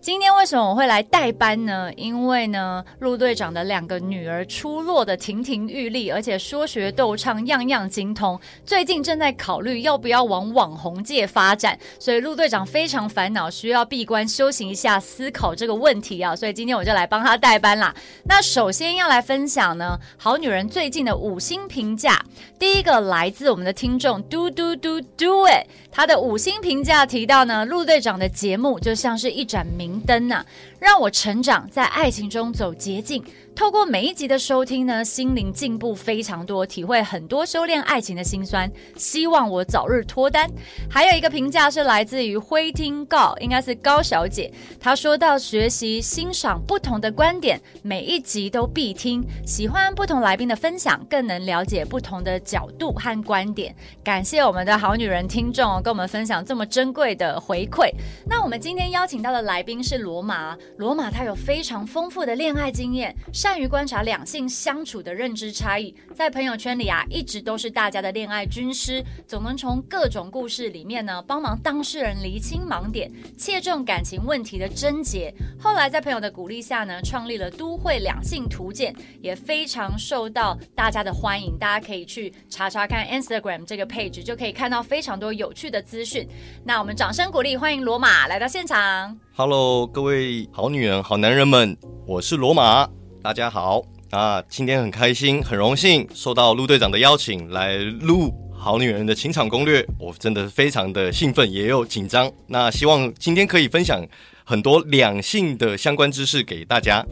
今天为什么我会来代班呢？因为呢，陆队长的两个女儿出落得亭亭玉立，而且说学逗唱样样精通。最近正在考虑要不要往网红界发展，所以陆队长非常烦恼，需要闭关修行一下，思考这个问题啊。所以今天我就来帮他代班啦。那首先要来分享呢，好女人最近的五星评价。第一个来自我们的听众嘟嘟嘟嘟他的五星评价提到呢，陆队长的节目就像是一盏明灯呐，让我成长，在爱情中走捷径。透过每一集的收听呢，心灵进步非常多，体会很多修炼爱情的辛酸。希望我早日脱单。还有一个评价是来自于灰听高，应该是高小姐。她说到学习欣赏不同的观点，每一集都必听。喜欢不同来宾的分享，更能了解不同的角度和观点。感谢我们的好女人听众，跟我们分享这么珍贵的回馈。那我们今天邀请到的来宾是罗马，罗马他有非常丰富的恋爱经验。善于观察两性相处的认知差异，在朋友圈里啊，一直都是大家的恋爱军师，总能从各种故事里面呢，帮忙当事人厘清盲点，切中感情问题的症结。后来在朋友的鼓励下呢，创立了都会两性图鉴，也非常受到大家的欢迎。大家可以去查查看 Instagram 这个 page，就可以看到非常多有趣的资讯。那我们掌声鼓励，欢迎罗马来到现场。Hello，各位好女人、好男人们，我是罗马。大家好啊！今天很开心，很荣幸受到陆队长的邀请来录《好女人的情场攻略》，我真的非常的兴奋，也有紧张。那希望今天可以分享很多两性的相关知识给大家。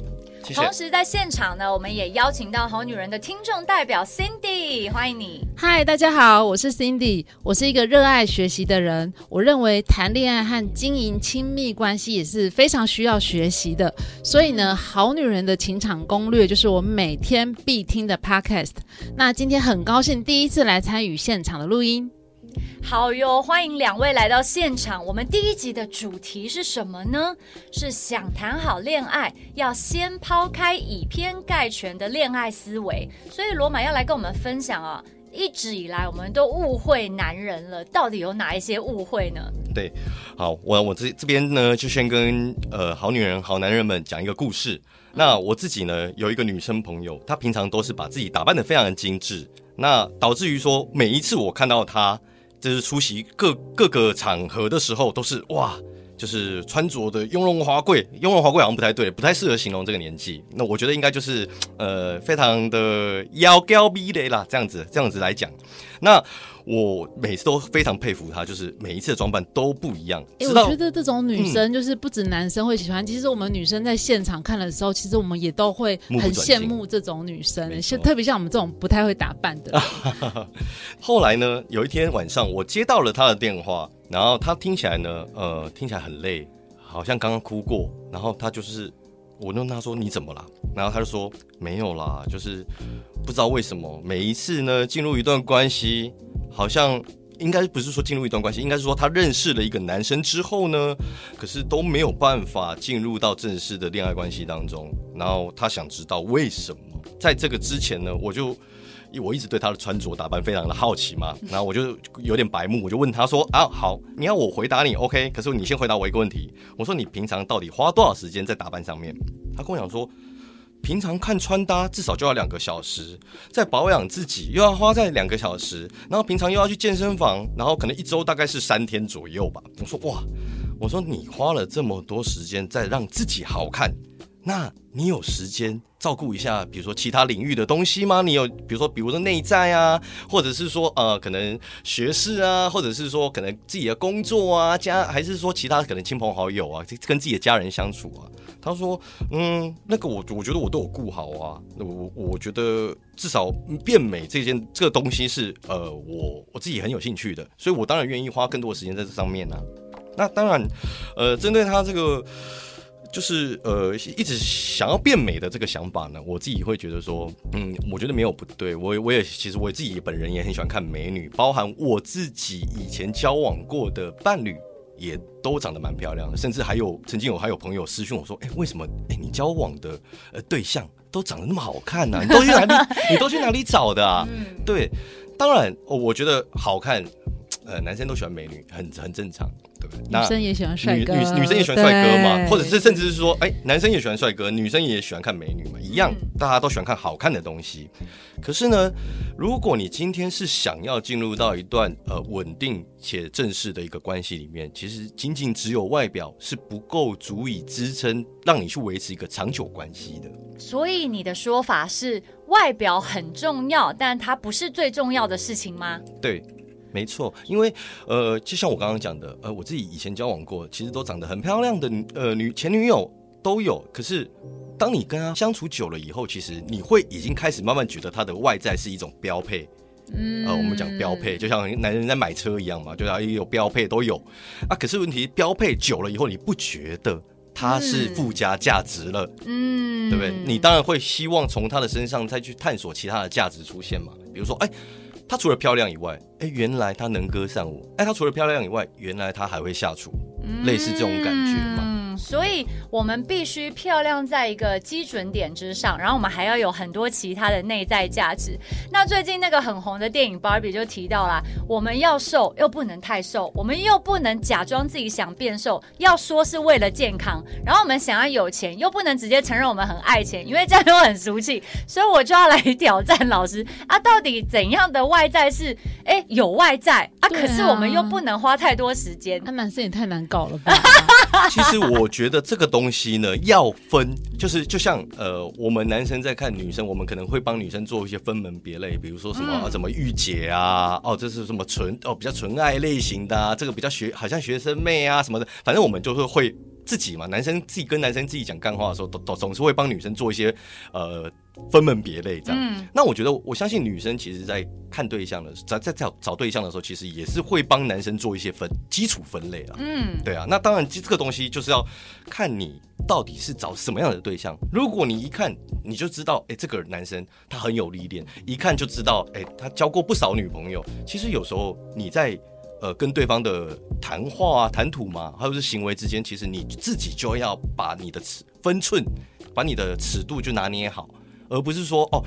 同时在现场呢，我们也邀请到好女人的听众代表 Cindy，欢迎你。嗨，大家好，我是 Cindy，我是一个热爱学习的人。我认为谈恋爱和经营亲密关系也是非常需要学习的。所以呢，好女人的情场攻略就是我每天必听的 Podcast。那今天很高兴第一次来参与现场的录音。好哟，欢迎两位来到现场。我们第一集的主题是什么呢？是想谈好恋爱，要先抛开以偏概全的恋爱思维。所以罗马要来跟我们分享啊，一直以来我们都误会男人了，到底有哪一些误会呢？对，好，我我这这边呢，就先跟呃好女人、好男人们讲一个故事。那我自己呢，有一个女生朋友，她平常都是把自己打扮得非常的精致，那导致于说每一次我看到她。就是出席各各个场合的时候，都是哇，就是穿着的雍容华贵，雍容华贵好像不太对，不太适合形容这个年纪。那我觉得应该就是呃，非常的妖娇逼雷啦，这样子这样子来讲，那。我每次都非常佩服她，就是每一次的装扮都不一样。哎、欸，我觉得这种女生就是不止男生会喜欢，嗯、其实我们女生在现场看的时候，其实我们也都会很羡慕这种女生，像特别像我们这种不太会打扮的。后来呢，有一天晚上我接到了她的电话，然后她听起来呢，呃，听起来很累，好像刚刚哭过。然后她就是，我问他说你怎么了？然后他就说没有啦，就是不知道为什么每一次呢进入一段关系。好像应该不是说进入一段关系，应该是说他认识了一个男生之后呢，可是都没有办法进入到正式的恋爱关系当中。然后他想知道为什么。在这个之前呢，我就我一直对她的穿着打扮非常的好奇嘛，然后我就有点白目，我就问她说：“啊，好，你要我回答你，OK？可是你先回答我一个问题。我说你平常到底花多少时间在打扮上面？”她跟我讲说。平常看穿搭至少就要两个小时，在保养自己又要花在两个小时，然后平常又要去健身房，然后可能一周大概是三天左右吧。我说哇，我说你花了这么多时间在让自己好看，那你有时间照顾一下，比如说其他领域的东西吗？你有，比如说，比如说内在啊，或者是说呃，可能学识啊，或者是说可能自己的工作啊，家还是说其他可能亲朋好友啊，跟自己的家人相处啊。他说：“嗯，那个我我觉得我都有顾好啊。那我我觉得至少变美这件这个东西是呃我我自己很有兴趣的，所以我当然愿意花更多的时间在这上面呢、啊。那当然，呃，针对他这个就是呃，一直想要变美的这个想法呢，我自己会觉得说，嗯，我觉得没有不对。我我也其实我自己本人也很喜欢看美女，包含我自己以前交往过的伴侣也都长得蛮漂亮的，甚至还有曾经有还有朋友私讯我说，哎，为什么哎你交往的呃对象都长得那么好看呢？啊？你 都去哪里？你都去哪里找的啊？对，当然，我觉得好看，呃，男生都喜欢美女，很很正常。女生也喜欢帅哥，女女女生也喜欢帅哥嘛，或者是甚至是说，哎、欸，男生也喜欢帅哥，女生也喜欢看美女嘛，一样，大家都喜欢看好看的东西。可是呢，如果你今天是想要进入到一段呃稳定且正式的一个关系里面，其实仅仅只有外表是不够足以支撑让你去维持一个长久关系的。所以你的说法是，外表很重要，但它不是最重要的事情吗？对。没错，因为呃，就像我刚刚讲的，呃，我自己以前交往过，其实都长得很漂亮的呃女前女友都有。可是，当你跟她相处久了以后，其实你会已经开始慢慢觉得她的外在是一种标配。嗯，呃，我们讲标配，就像男人在买车一样嘛，就要有标配都有啊。可是问题，标配久了以后，你不觉得它是附加价值了？嗯，对不对？你当然会希望从他的身上再去探索其他的价值出现嘛，比如说，哎。她除了漂亮以外，哎，原来她能歌善舞。哎，她除了漂亮以外，原来她还会下厨，嗯、类似这种感觉嘛。所以我们必须漂亮在一个基准点之上，然后我们还要有很多其他的内在价值。那最近那个很红的电影《芭比》就提到了，我们要瘦又不能太瘦，我们又不能假装自己想变瘦，要说是为了健康。然后我们想要有钱，又不能直接承认我们很爱钱，因为这样又很俗气。所以我就要来挑战老师啊，到底怎样的外在是哎、有外在，啊，可是我们又不能花太多时间。那男生也太难搞了吧？其实我觉得这个东西呢，要分，就是就像呃，我们男生在看女生，我们可能会帮女生做一些分门别类，比如说什么、嗯啊、怎么御姐啊，哦，这是什么纯哦比较纯爱类型的，啊，这个比较学好像学生妹啊什么的，反正我们就是会自己嘛，男生自己跟男生自己讲干话的时候，都都总是会帮女生做一些呃。分门别类这样，嗯，那我觉得我相信女生其实，在看对象的在在找找对象的时候，其实也是会帮男生做一些分基础分类啊。嗯，对啊。那当然，这个东西就是要看你到底是找什么样的对象。如果你一看你就知道，哎，这个男生他很有历练，一看就知道，哎，他交过不少女朋友。其实有时候你在呃跟对方的谈话啊、谈吐嘛，还有是行为之间，其实你自己就要把你的尺分寸，把你的尺度就拿捏好。而不是说哦，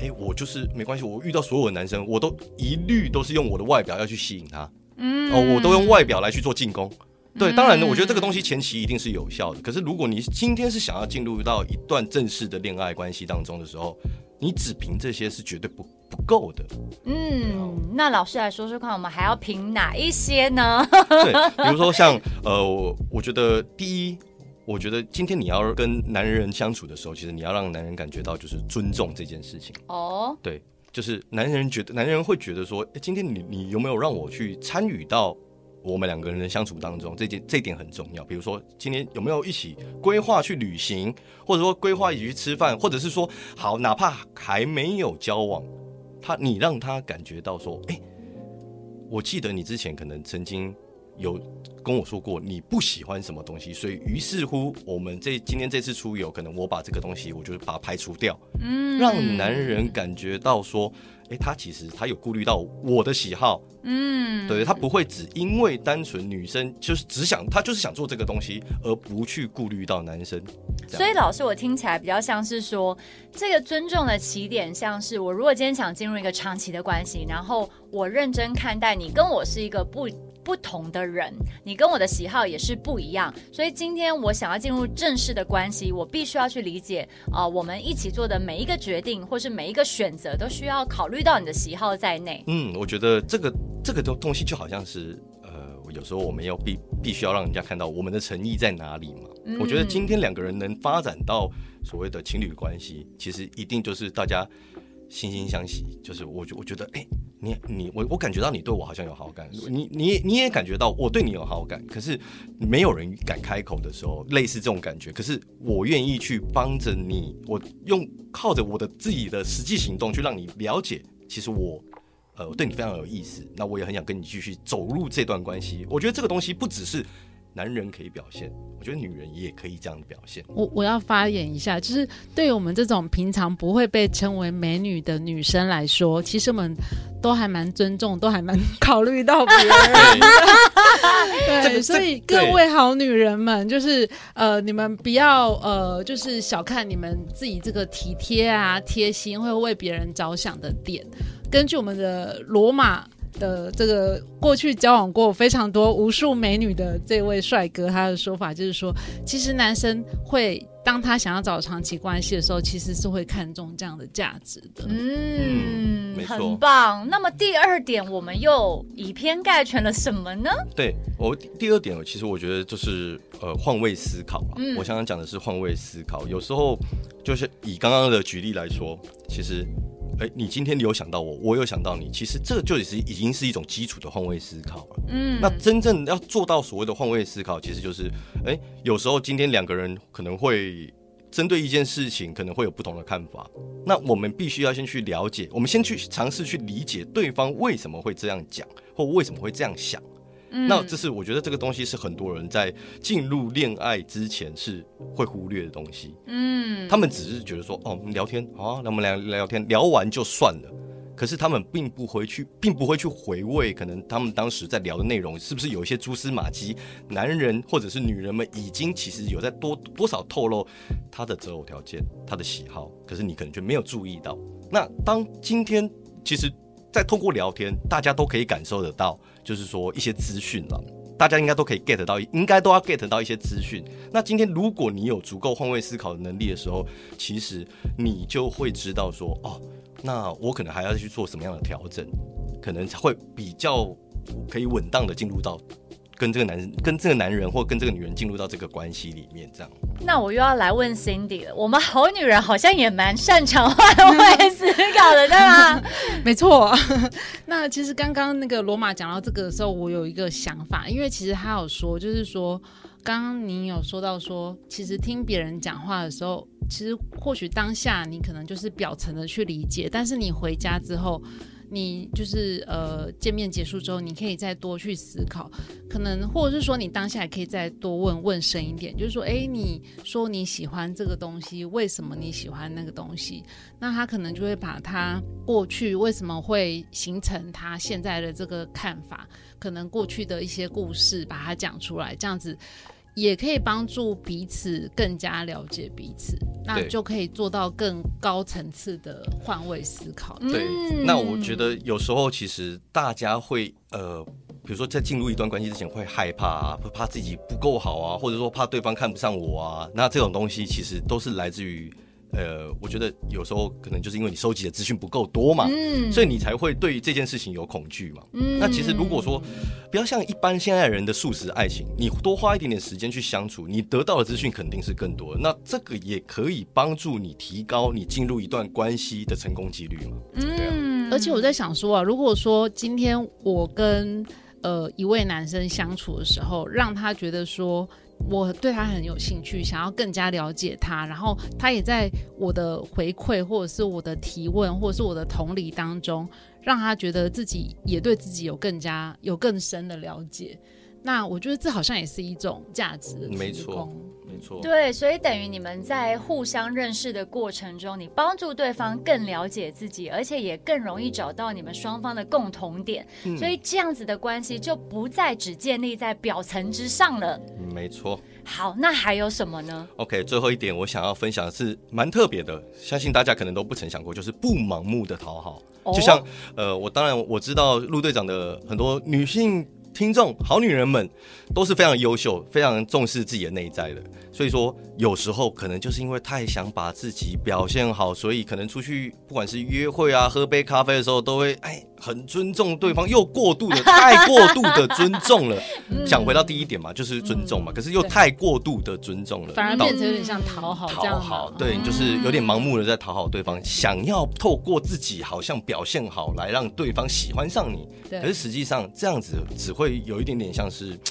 哎，我就是没关系，我遇到所有的男生，我都一律都是用我的外表要去吸引他，嗯，哦，我都用外表来去做进攻，对，当然呢，我觉得这个东西前期一定是有效的。可是如果你今天是想要进入到一段正式的恋爱关系当中的时候，你只凭这些是绝对不不够的。嗯，那老师来说说看，我们还要凭哪一些呢？对，比如说像呃，我我觉得第一。我觉得今天你要跟男人相处的时候，其实你要让男人感觉到就是尊重这件事情。哦，对，就是男人觉得，男人会觉得说，哎，今天你你有没有让我去参与到我们两个人的相处当中？这件这点很重要。比如说，今天有没有一起规划去旅行，或者说规划一起去吃饭，或者是说，好，哪怕还没有交往，他你让他感觉到说，哎，我记得你之前可能曾经。有跟我说过你不喜欢什么东西，所以于是乎我们这今天这次出游，可能我把这个东西，我就把它排除掉，嗯，让男人感觉到说，哎，他其实他有顾虑到我的喜好，嗯，对，他不会只因为单纯女生就是只想他就是想做这个东西，而不去顾虑到男生。所以老师，我听起来比较像是说，这个尊重的起点，像是我如果今天想进入一个长期的关系，然后我认真看待你，跟我是一个不。不同的人，你跟我的喜好也是不一样，所以今天我想要进入正式的关系，我必须要去理解啊、呃，我们一起做的每一个决定或是每一个选择，都需要考虑到你的喜好在内。嗯，我觉得这个这个东东西就好像是，呃，有时候我们要必必须要让人家看到我们的诚意在哪里嘛。嗯、我觉得今天两个人能发展到所谓的情侣关系，其实一定就是大家。惺惺相惜，就是我觉，我觉得，哎、你你我我感觉到你对我好像有好感，你你你也感觉到我对你有好感，可是没有人敢开口的时候，类似这种感觉。可是我愿意去帮着你，我用靠着我的自己的实际行动去让你了解，其实我呃对你非常有意思，那我也很想跟你继续走入这段关系。我觉得这个东西不只是男人可以表现，我觉得女人也可以这样表现。我我要发言一下，就是对于我们这种平常不会被称为美女的女生来说，其实我们都还蛮尊重，都还蛮考虑到别人。对，对，所以各位好女人们，就是呃，你们不要呃，就是小看你们自己这个体贴啊、贴心，会为别人着想的点。根据我们的罗马的这个过去交往过非常多无数美女的这位帅哥，他的说法就是说，其实男生会当他想要找长期关系的时候，其实是会看重这样的价值的。嗯，嗯很棒。那么第二点，我们又以偏概全了什么呢？对我第二点，其实我觉得就是呃换位思考嘛。嗯，我想想讲的是换位思考。有时候就是以刚刚的举例来说，其实。哎，你今天你有想到我，我有想到你，其实这就已经已经是一种基础的换位思考了。嗯，那真正要做到所谓的换位思考，其实就是，哎，有时候今天两个人可能会针对一件事情，可能会有不同的看法。那我们必须要先去了解，我们先去尝试去理解对方为什么会这样讲，或为什么会这样想。那这是我觉得这个东西是很多人在进入恋爱之前是会忽略的东西。嗯，他们只是觉得说，哦，聊天好啊，那我们聊聊天，聊完就算了。可是他们并不回去，并不会去回味，可能他们当时在聊的内容是不是有一些蛛丝马迹，男人或者是女人们已经其实有在多多少透露他的择偶条件、他的喜好，可是你可能就没有注意到。那当今天其实，在通过聊天，大家都可以感受得到。就是说一些资讯了，大家应该都可以 get 到，应该都要 get 到一些资讯。那今天如果你有足够换位思考的能力的时候，其实你就会知道说，哦，那我可能还要去做什么样的调整，可能会比较可以稳当的进入到。跟这个男人、跟这个男人或跟这个女人进入到这个关系里面，这样。那我又要来问 Cindy 了。我们好女人好像也蛮擅长换位思考的，对吗？没错。那其实刚刚那个罗马讲到这个的时候，我有一个想法，因为其实他有说，就是说，刚刚你有说到说，其实听别人讲话的时候，其实或许当下你可能就是表层的去理解，但是你回家之后。你就是呃，见面结束之后，你可以再多去思考，可能或者是说你当下也可以再多问问深一点，就是说，哎，你说你喜欢这个东西，为什么你喜欢那个东西？那他可能就会把他过去为什么会形成他现在的这个看法，可能过去的一些故事把它讲出来，这样子。也可以帮助彼此更加了解彼此，那就可以做到更高层次的换位思考。对，那我觉得有时候其实大家会呃，比如说在进入一段关系之前会害怕啊，会怕自己不够好啊，或者说怕对方看不上我啊，那这种东西其实都是来自于。呃，我觉得有时候可能就是因为你收集的资讯不够多嘛，嗯，所以你才会对这件事情有恐惧嘛。嗯，那其实如果说不要像一般现在人的素食爱情，你多花一点点时间去相处，你得到的资讯肯定是更多的。那这个也可以帮助你提高你进入一段关系的成功几率嘛。嗯，而且我在想说啊，如果说今天我跟呃一位男生相处的时候，让他觉得说。我对他很有兴趣，想要更加了解他，然后他也在我的回馈或者是我的提问或者是我的同理当中，让他觉得自己也对自己有更加有更深的了解。那我觉得这好像也是一种价值的没错，没错。对，所以等于你们在互相认识的过程中，你帮助对方更了解自己，而且也更容易找到你们双方的共同点。嗯，所以这样子的关系就不再只建立在表层之上了。没错。好，那还有什么呢？OK，最后一点我想要分享的是蛮特别的，相信大家可能都不曾想过，就是不盲目的讨好。就像呃，我当然我知道陆队长的很多女性。听众，好女人们都是非常优秀、非常重视自己的内在的。所以说，有时候可能就是因为太想把自己表现好，所以可能出去不管是约会啊、喝杯咖啡的时候，都会哎很尊重对方，又过度的太过度的尊重了。想回到第一点嘛，就是尊重嘛，可是又太过度的尊重了，反而变成有点像讨好，讨好，对，就是有点盲目的在讨好对方，想要透过自己好像表现好来让对方喜欢上你。可是实际上这样子只会有一点点像是。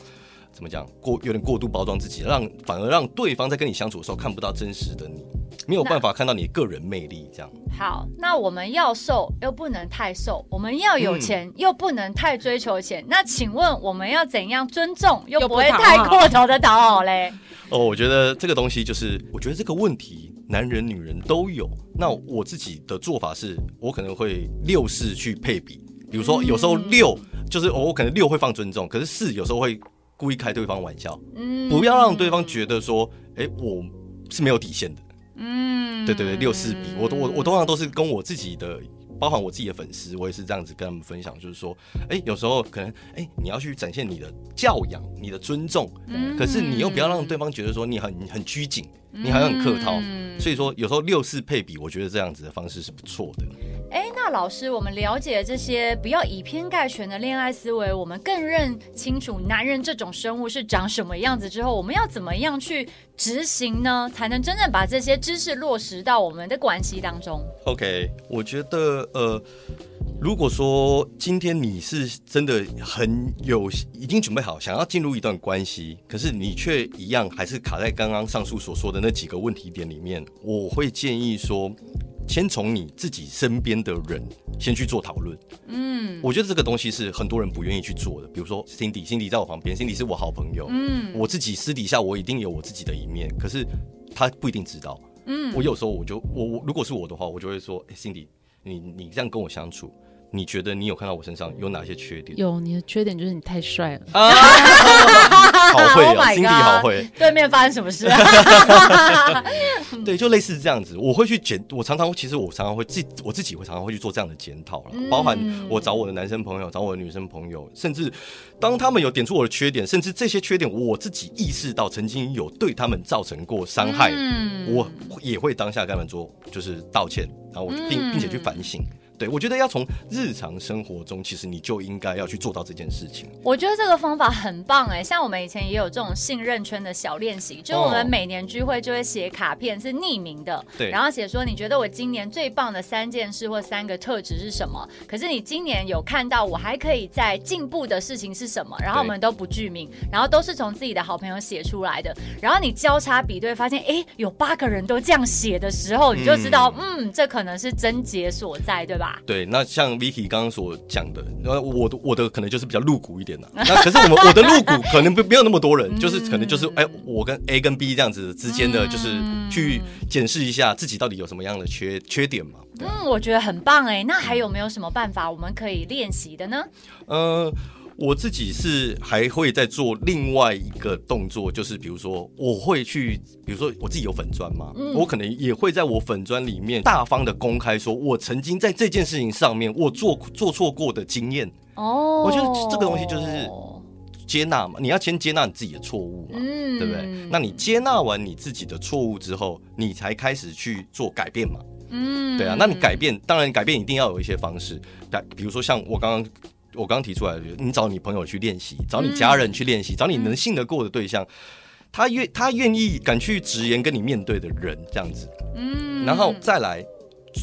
怎么讲？过有点过度包装自己，让反而让对方在跟你相处的时候看不到真实的你。没有办法看到你个人魅力这样。好，那我们要瘦又不能太瘦，我们要有钱、嗯、又不能太追求钱。那请问我们要怎样尊重又不会太过头的讨好嘞？哦，我觉得这个东西就是，我觉得这个问题男人女人都有。那我自己的做法是，我可能会六四去配比，比如说有时候六就是我可能六会放尊重，可是四有时候会故意开对方玩笑，嗯，不要让对方觉得说，哎，我是没有底线的。嗯，对对对，六四比，我我我通常都是跟我自己的，包含我自己的粉丝，我也是这样子跟他们分享，就是说，哎，有时候可能，哎，你要去展现你的教养，你的尊重，嗯，可是你又不要让对方觉得说你很很拘谨，你好像很客套，嗯，所以说有时候六四配比，我觉得这样子的方式是不错的。哎，那老师，我们了解这些不要以偏概全的恋爱思维，我们更认清楚男人这种生物是长什么样子之后，我们要怎么样去执行呢？才能真正把这些知识落实到我们的关系当中？OK，我觉得呃，如果说今天你是真的很有已经准备好想要进入一段关系，可是你却一样还是卡在刚刚上述所说的那几个问题点里面，我会建议说。先从你自己身边的人先去做讨论，嗯，我觉得这个东西是很多人不愿意去做的。比如说 Cindy，Cindy 在我旁边，Cindy 是我好朋友，嗯，我自己私底下我一定有我自己的一面，可是他不一定知道，嗯，我有时候我就我我如果是我的话，我就会说，哎，Cindy，你你这样跟我相处。你觉得你有看到我身上有哪些缺点？有，你的缺点就是你太帅了。啊、好会啊，Cindy 好会。对面发生什么事？对，就类似这样子。我会去检，我常常其实我常常会自我自己会常常会去做这样的检讨了，嗯、包含我找我的男生朋友，找我的女生朋友，甚至当他们有点出我的缺点，甚至这些缺点我自己意识到曾经有对他们造成过伤害，嗯、我也会当下跟他们做就是道歉，然后我并并且去反省。对，我觉得要从日常生活中，其实你就应该要去做到这件事情。我觉得这个方法很棒哎，像我们以前也有这种信任圈的小练习，就我们每年聚会就会写卡片，是匿名的，对，然后写说你觉得我今年最棒的三件事或三个特质是什么？可是你今年有看到我还可以在进步的事情是什么？然后我们都不具名，然后都是从自己的好朋友写出来的。然后你交叉比对，发现哎，有八个人都这样写的时候，你就知道嗯，嗯，这可能是症结所在，对吧？对，那像 Vicky 刚刚所讲的，然后我的我的可能就是比较露骨一点的，那可是我们我的露骨可能不没有那么多人，就是可能就是哎，我跟 A 跟 B 这样子之间的，就是去检视一下自己到底有什么样的缺缺点嘛。嗯，我觉得很棒哎，那还有没有什么办法我们可以练习的呢？嗯。我自己是还会再做另外一个动作，就是比如说我会去，比如说我自己有粉砖嘛，嗯、我可能也会在我粉砖里面大方的公开说，我曾经在这件事情上面我做做错过的经验。哦，我觉得这个东西就是接纳嘛，你要先接纳你自己的错误嘛，嗯、对不对？那你接纳完你自己的错误之后，你才开始去做改变嘛。嗯，对啊，那你改变，当然改变一定要有一些方式，比如说像我刚刚。我刚刚提出来的，你找你朋友去练习，找你家人去练习，嗯、找你能信得过的对象，他愿他愿意敢去直言跟你面对的人，这样子。嗯，然后再来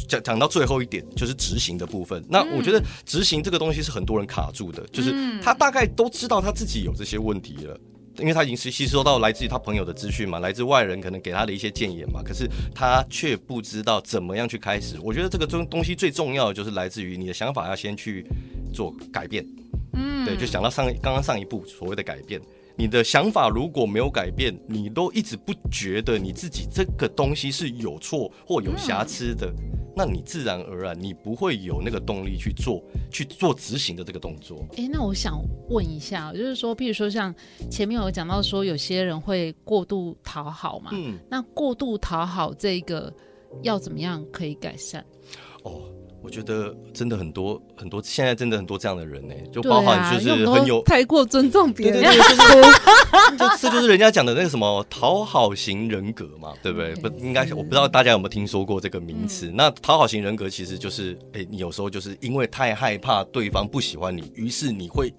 讲讲到最后一点，就是执行的部分。那我觉得执行这个东西是很多人卡住的，就是他大概都知道他自己有这些问题了。因为他已经是吸收到来自于他朋友的资讯嘛，来自外人可能给他的一些建言嘛，可是他却不知道怎么样去开始。我觉得这个东东西最重要的就是来自于你的想法要先去做改变。嗯，对，就想到上刚刚上一步所谓的改变，你的想法如果没有改变，你都一直不觉得你自己这个东西是有错或有瑕疵的。嗯那你自然而然，你不会有那个动力去做去做执行的这个动作。哎、欸，那我想问一下，就是说，譬如说像前面有讲到说，有些人会过度讨好嘛，嗯，那过度讨好这个要怎么样可以改善？哦。我觉得真的很多很多，现在真的很多这样的人呢，就包含就是很有太过尊重别人，对对对，就是 就是人家讲的那个什么讨好型人格嘛，对不对？不应该，我不知道大家有没有听说过这个名词。那讨好型人格其实就是，哎，你有时候就是因为太害怕对方不喜欢你，于是你会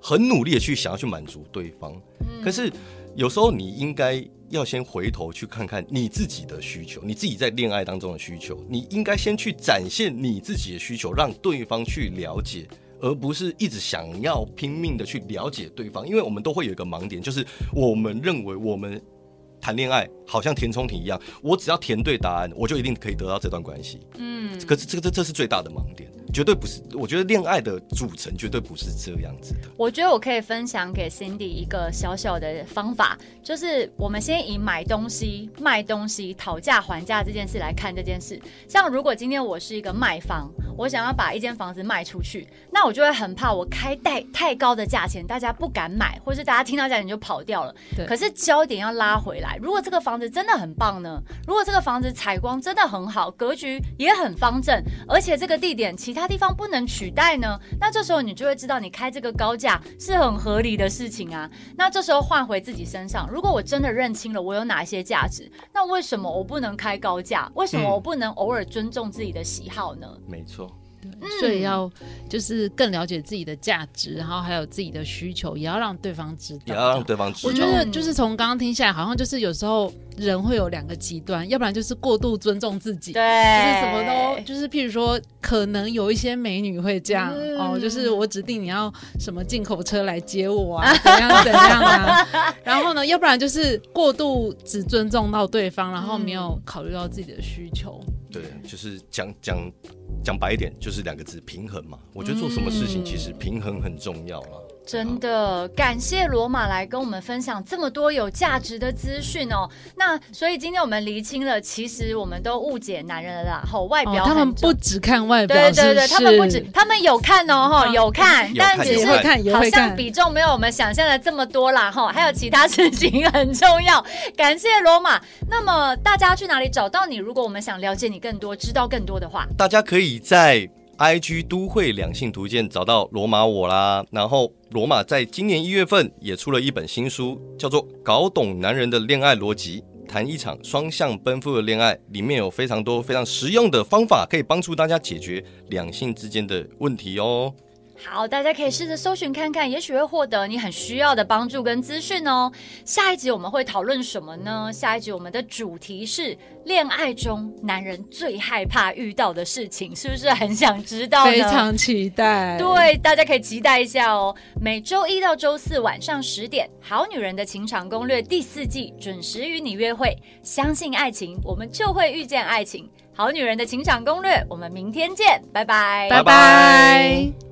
很努力的去想要去满足对方。可是有时候你应该。要先回头去看看你自己的需求，你自己在恋爱当中的需求，你应该先去展现你自己的需求，让对方去了解，而不是一直想要拼命的去了解对方。因为我们都会有一个盲点，就是我们认为我们谈恋爱好像填充题一样，我只要填对答案，我就一定可以得到这段关系。嗯，可是这个这这是最大的盲点，绝对不是。我觉得恋爱的组成绝对不是这样子的。我觉得我可以分享给 Cindy 一个小小的方法，就是我们先以买东西、卖东西、讨价还价这件事来看这件事。像如果今天我是一个卖方，我想要把一间房子卖出去，那我就会很怕我开太太高的价钱，大家不敢买，或是大家听到价钱就跑掉了。对。可是焦点要拉回来，如果这个房子真的很棒呢？如果这个房子采光真的很好，格局也很方正，而且这个地点其他地方不能取代呢？那这时候你就会知道，你开这个高价是很合理的事情啊。那这时候换回自己身上，如果我真的认清了我有哪些价值，那为什么我不能开高价？为什么我不能偶尔尊重自己的喜好呢？嗯、没错。所以要就是更了解自己的价值，然后还有自己的需求，也要让对方知道。也要让对方知道。我觉得就是从刚刚听下来，好像就是有时候人会有两个极端，要不然就是过度尊重自己，对，就是什么都就是，譬如说，可能有一些美女会这样、嗯、哦，就是我指定你要什么进口车来接我啊，怎样怎样啊。然后呢，要不然就是过度只尊重到对方，然后没有考虑到自己的需求。对，就是讲讲。讲白一点，就是两个字：平衡嘛。我觉得做什么事情，其实平衡很重要了。真的，感谢罗马来跟我们分享这么多有价值的资讯哦。那所以今天我们厘清了，其实我们都误解男人了啦。吼，外表、哦、他们不只看外表，对对对，是他们不止，他们有看哦，哈，有看，但只是好像比重没有我们想象的这么多啦，哈。还有其他事情很重要。感谢罗马。那么大家去哪里找到你？如果我们想了解你更多，知道更多的话，大家可以在。IG 都会两性图鉴找到罗马我啦，然后罗马在今年一月份也出了一本新书，叫做《搞懂男人的恋爱逻辑，谈一场双向奔赴的恋爱》，里面有非常多非常实用的方法，可以帮助大家解决两性之间的问题哦。好，大家可以试着搜寻看看，也许会获得你很需要的帮助跟资讯哦。下一集我们会讨论什么呢？下一集我们的主题是恋爱中男人最害怕遇到的事情，是不是很想知道呢？非常期待。对，大家可以期待一下哦。每周一到周四晚上十点，《好女人的情场攻略》第四季准时与你约会。相信爱情，我们就会遇见爱情。《好女人的情场攻略》，我们明天见，拜拜，拜拜。